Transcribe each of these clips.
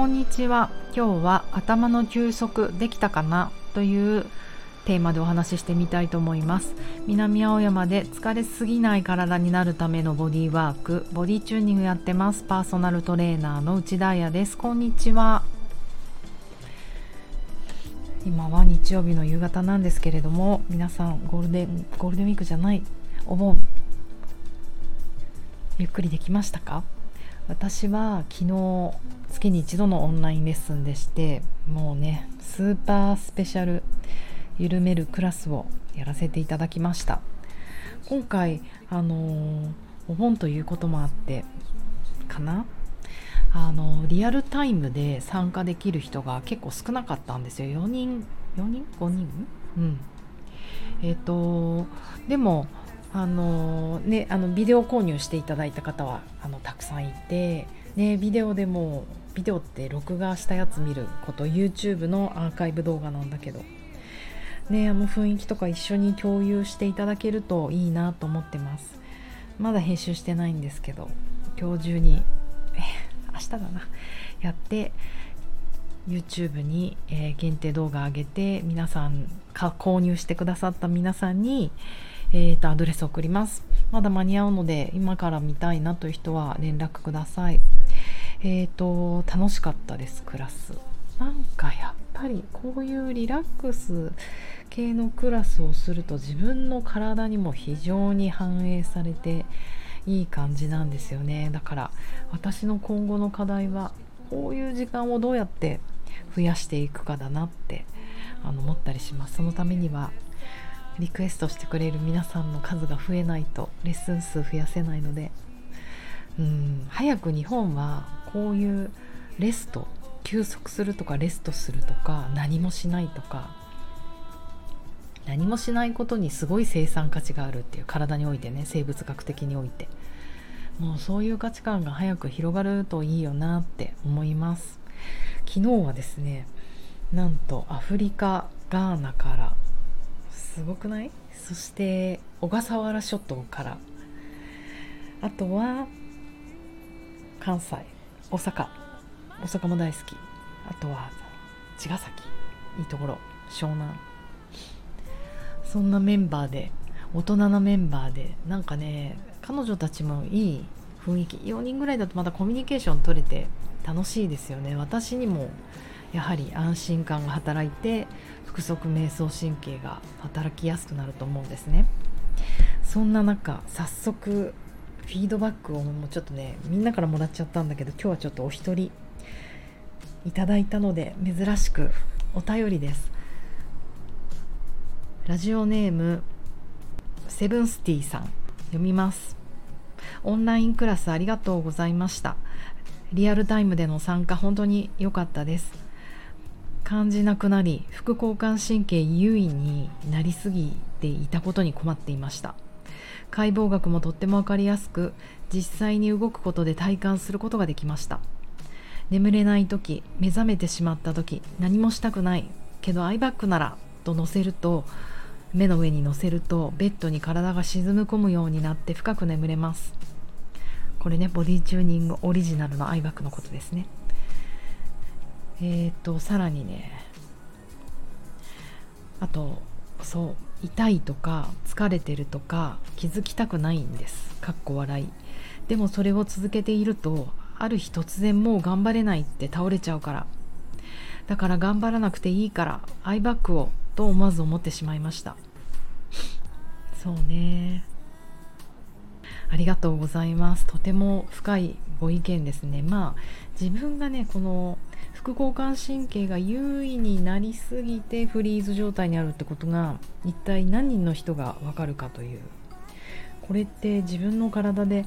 こんにちは。今日は頭の休息できたかな？というテーマでお話ししてみたいと思います。南青山で疲れすぎない体になるためのボディワーク。ボディチューニングやってます。パーソナルトレーナーの内田彩です。こんにちは。今は日曜日の夕方なんですけれども皆さんゴールデンゴールデンウィークじゃない？お盆ゆっくりできましたか？私は昨日月に一度のオンラインレッスンでしてもうねスーパースペシャル緩めるクラスをやらせていただきました。今回あの、お盆ということもあってかな？あのリアルタイムで参加できる人が結構少なかったんですよ。4人4人？5人？うん。えっ、ー、とでもあのね、あのビデオ購入していただいた方はあのたくさんいて、ね、ビデオでもビデオって録画したやつ見ること YouTube のアーカイブ動画なんだけど、ね、あの雰囲気とか一緒に共有していただけるといいなと思ってます。まだ編集してないんですけど今日中に明日だな。やって YouTube に、えー、限定動画上げて皆さん購入してくださった皆さんにえーと、アドレス送ります。まだ間に合うので今から見たいなという人は連絡ください。えーと楽しかったですクラス。なんかやっぱりこういうリラックス系のクラスをすると自分の体にも非常に反映されていい感じなんですよね。だから私の今後の課題はこういう時間をどうやって増やしていくかだなってあの思ったりします。そのためにはリクエストしてくれる皆さんの数が増えないとレッスン数増やせないのでうん早く日本はこういうレスト休息するとかレストするとか何もしないとか何もしないことにすごい生産価値があるっていう体においてね生物学的において。もうそういう価値観が早く広がるといいよなって思います。昨日はですねなんとアフリカガーナからすごくない？そして小笠原諸島から。あとは関西大阪。大阪も大好き。あとは茅ヶ崎。いいところ。湘南。そんなメンバーで大人なメンバーでなんかね彼女たちもいい雰囲気。4人ぐらいだとまたコミュニケーション取れて楽しいですよね。私にもやはり安心感が働いて腹側瞑想神経が働きやすくなると思うんですね。そんな中早速フィードバックをもうちょっとねみんなからもらっちゃったんだけど今日はちょっとお一人いただいたので珍しくお便りです。ラジオネームセブンスティさん読みます。オンラインクラスありがとうございました。リアルタイムでの参加本当に良かったです。感じなくなり副交感神経優位になりすぎていたことに困っていました。解剖学もとっても分かりやすく実際に動くことで体感することができました。眠れない時目覚めてしまった時何もしたくないけどアイバッグならと乗せると目の上に乗せるとベッドに体が沈む込むようになって深く眠れます。これねボディチューニングオリジナルのアイバッグのことですね。えっ、ー、とさらにねあとそう痛いとか疲れてるとか気づきたくないんです。かっこ笑い。でもそれを続けているとある日突然もう頑張れないって倒れちゃうから。だから頑張らなくていいからアイバッグをと思わず思ってしまいました。そうね。ありがとうございます。とても深いご意見ですね。まあ自分がねこの副交感神経が優位になりすぎてフリーズ状態にあるってことが一体何人の人がわかるかという。これって自分の体で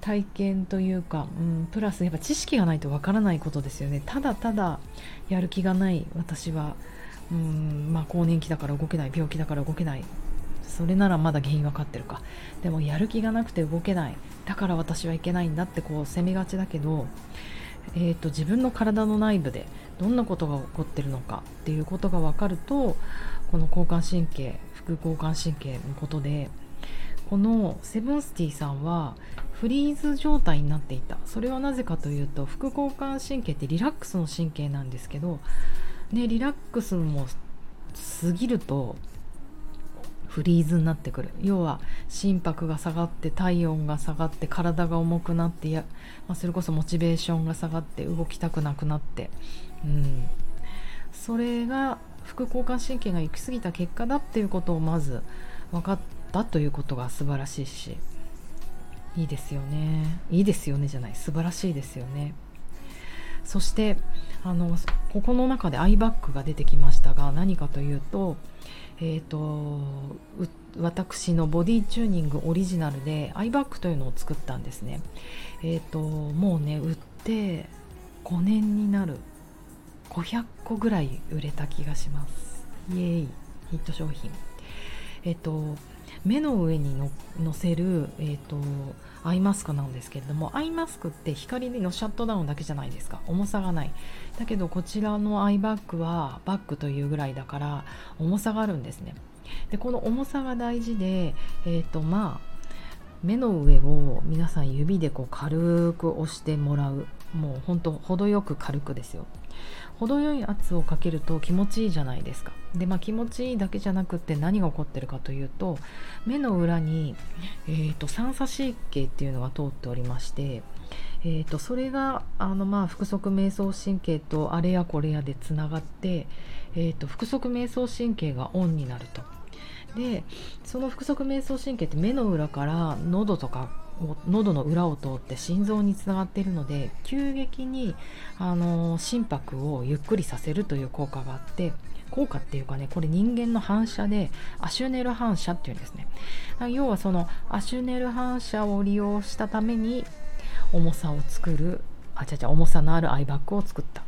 体験というか、うん、プラスやっぱ知識がないとわからないことですよね。ただただやる気がない私は、うんまあ、更年期だから動けない病気だから動けない。それならまだ原因分かってるか。でもやる気がなくて動けない。だから私はいけないんだってこう責めがちだけどえーと、自分の体の内部でどんなことが起こってるのかっていうことが分かるとこの交感神経副交感神経のことでこのセブンスティーさんはフリーズ状態になっていた。それはなぜかというと副交感神経ってリラックスの神経なんですけど、ね、リラックスも過ぎるとフリーズになってくる。要は心拍が下がって体温が下がって体が重くなってや、まあ、それこそモチベーションが下がって動きたくなくなって、うん、それが副交感神経が行き過ぎた結果だっていうことをまず分かったということが素晴らしいしいいですよね。いいですよねじゃない。素晴らしいですよね。そしてあのここの中でアイバッグが出てきましたが何かというとえーと、私のボディチューニングオリジナルでアイバッグというのを作ったんですね。えーと、もうね売って5年になる500個ぐらい売れた気がします。イエーイヒット商品。えっ、ー、と目の上にの乗せる、えーとアイマスクなんですけれどもアイマスクって光のシャットダウンだけじゃないですか。重さがない。だけどこちらのアイバッグはバッグというぐらいだから重さがあるんですね。でこの重さが大事でえっ、ー、とまあ目の上を皆さん指でこう軽く押してもらう。もうほんと程よく軽くですよ。程よい圧をかけると気持ちいいじゃないですか。でまあ気持ちいいだけじゃなくって何が起こってるかというと目の裏に、えーと、三叉神経っていうのが通っておりましてえーと、それがあの、まあ、腹側瞑想神経とあれやこれやでつながって、えーと、腹側瞑想神経がオンになると。でその腹側瞑想神経って目の裏から喉とか喉の裏を通って心臓につながっているので急激にあの心拍をゆっくりさせるという効果があって効果っていうかねこれ人間の反射でアシュネル反射っていうんですね。要はそのアシュネル反射を利用したために重さを作るあちゃちゃ重さのあるアイバッグを作った。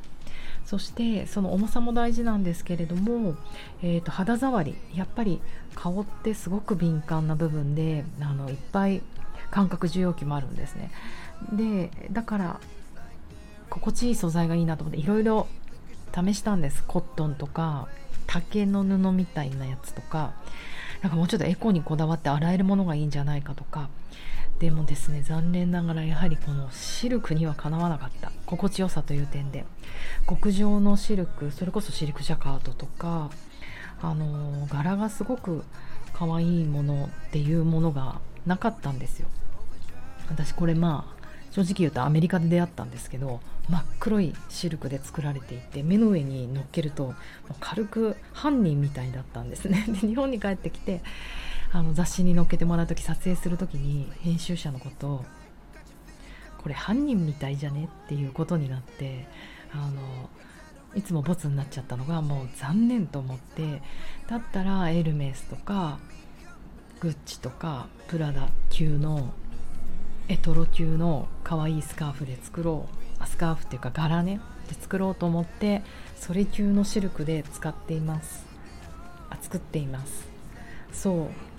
そしてその重さも大事なんですけれども、えーと肌触りやっぱり顔ってすごく敏感な部分であのいっぱい感覚受容器もあるんですね。でだから心地いい素材がいいなと思っていろいろ試したんです。コットンとか竹の布みたいなやつとかなんかもうちょっとエコにこだわって洗えるものがいいんじゃないかとかでもですね残念ながらやはりこのシルクにはかなわなかった。心地よさという点で。極上のシルクそれこそシルクジャカートとかあの柄がすごく可愛いものっていうものがなかったんですよ。私これまあ正直言うとアメリカで出会ったんですけど真っ黒いシルクで作られていて目の上に乗っけると軽く犯人みたいだったんですね。で日本に帰ってきてあの雑誌に載っけてもらう時撮影する時に編集者のことをこれ犯人みたいじゃねっていうことになってあのいつもボツになっちゃったのがもう残念と思ってだったらエルメスとかグッチとかプラダ級のエトロ級の可愛いスカーフで作ろうスカーフっていうか柄ねで作ろうと思ってそれ級のシルクで使っています。あ作っています。そう。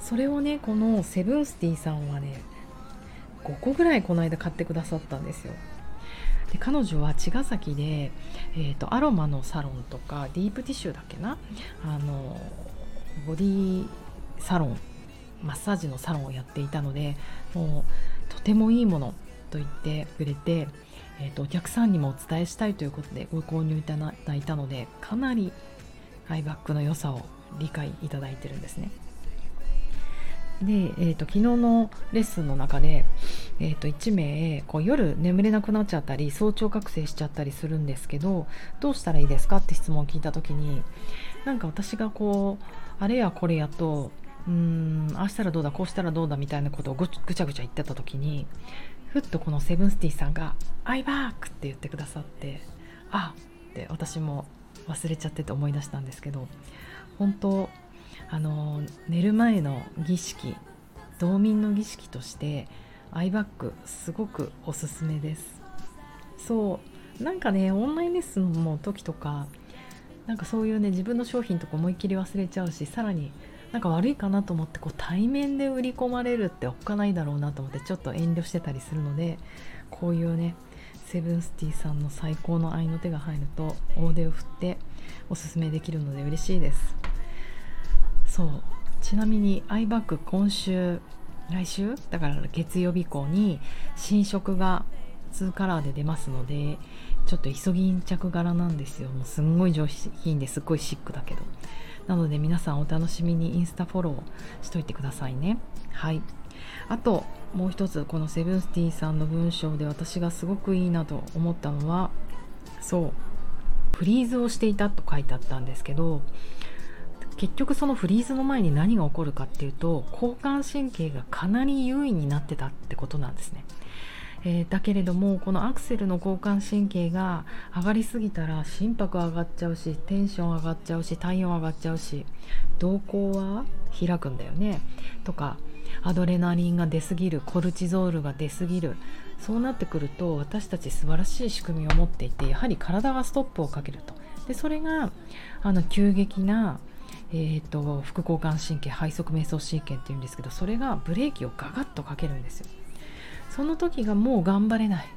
それをねこのセブンスティーさんはね5個ぐらいこの間買ってくださったんですよで彼女は茅ヶ崎で、えーと、アロマのサロンとかディープティッシュだっけな？あのボディサロンマッサージのサロンをやっていたのでもうとてもいいものと言ってくれて、えーと、お客さんにもお伝えしたいということでご購入いただいたのでかなりアイバッグの良さを理解いただいてるんですね。で、えーと、昨日のレッスンの中で、えーと、1名こう夜眠れなくなっちゃったり早朝覚醒しちゃったりするんですけどどうしたらいいですかって質問を聞いた時になんか私がこうあれやこれやとうんああしたらどうだこうしたらどうだみたいなことをぐちゃぐちゃ言ってた時にふっとこのセブンスティーさんが「アイバーク!」って言ってくださってあって私も忘れちゃってて思い出したんですけど本当あの寝る前の儀式道民の儀式としてアイバッグすごくおすすめです。そうなんかねオンラインレッスンの時とかなんかそういうね自分の商品とか思いっきり忘れちゃうしさらになんか悪いかなと思ってこう対面で売り込まれるっておっかないだろうなと思ってちょっと遠慮してたりするのでこういうねセブンスティーさんの最高の愛の手が入ると大手を振っておすすめできるので嬉しいです。そう。ちなみにアイバッグ今週来週？だから月曜日以降に新色が2カラーで出ますのでちょっとイソギン着柄なんですよ。もうすんごい上品ですっごいシックだけど。なので皆さんお楽しみにインスタフォローしといてくださいね。はい。あともう一つこのセブンスティーさんの文章で私がすごくいいなと思ったのはそう。フリーズをしていたと書いてあったんですけど結局そのフリーズの前に何が起こるかっていうと交感神経がかなり優位になってたってことなんですね。えー、だけれどもこのアクセルの交感神経が上がりすぎたら心拍上がっちゃうしテンション上がっちゃうし体温上がっちゃうし瞳孔は開くんだよね。とかアドレナリンが出すぎるコルチゾールが出すぎる。そうなってくると私たち素晴らしい仕組みを持っていてやはり体がストップをかけると。でそれがあの急激なえーと、副交感神経背側瞑想神経っていうんですけどそれがブレーキをガガッとかけるんですよ。その時がもう頑張れない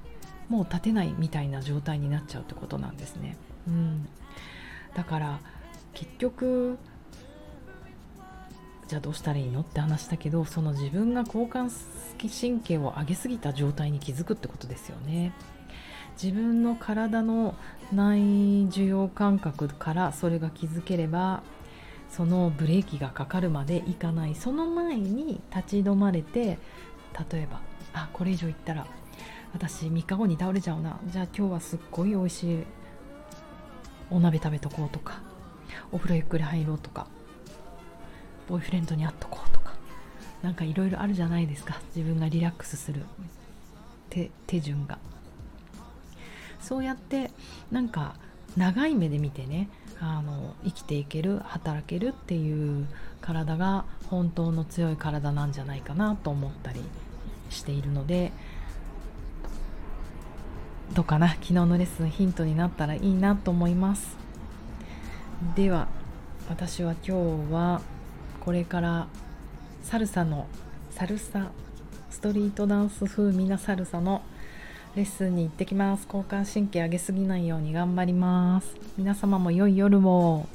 もう立てないみたいな状態になっちゃうってことなんですね、うん、だから結局じゃあどうしたらいいのって話だけどその自分が交感神経を上げすぎた状態に気づくってことですよね。自分の体の内受容感覚からそれが気づければそのブレーキがかかるまでいかない。その前に立ち止まれて例えばあこれ以上いったら私3日後に倒れちゃうな。じゃあ今日はすっごい美味しいお鍋食べとこうとかお風呂ゆっくり入ろうとかボーイフレンドに会っとこうとか何かいろいろあるじゃないですか。自分がリラックスする。手手順が。そうやってなんか長い目で見てねあの生きていける働けるっていう体が本当の強い体なんじゃないかなと思ったりしているのでどうかな昨日のレッスンヒントになったらいいなと思います。では私は今日はこれからサルサのサルサストリートダンス風味なサルサのレッスンに行ってきます。交感神経上げすぎないように頑張ります。皆様も良い夜を。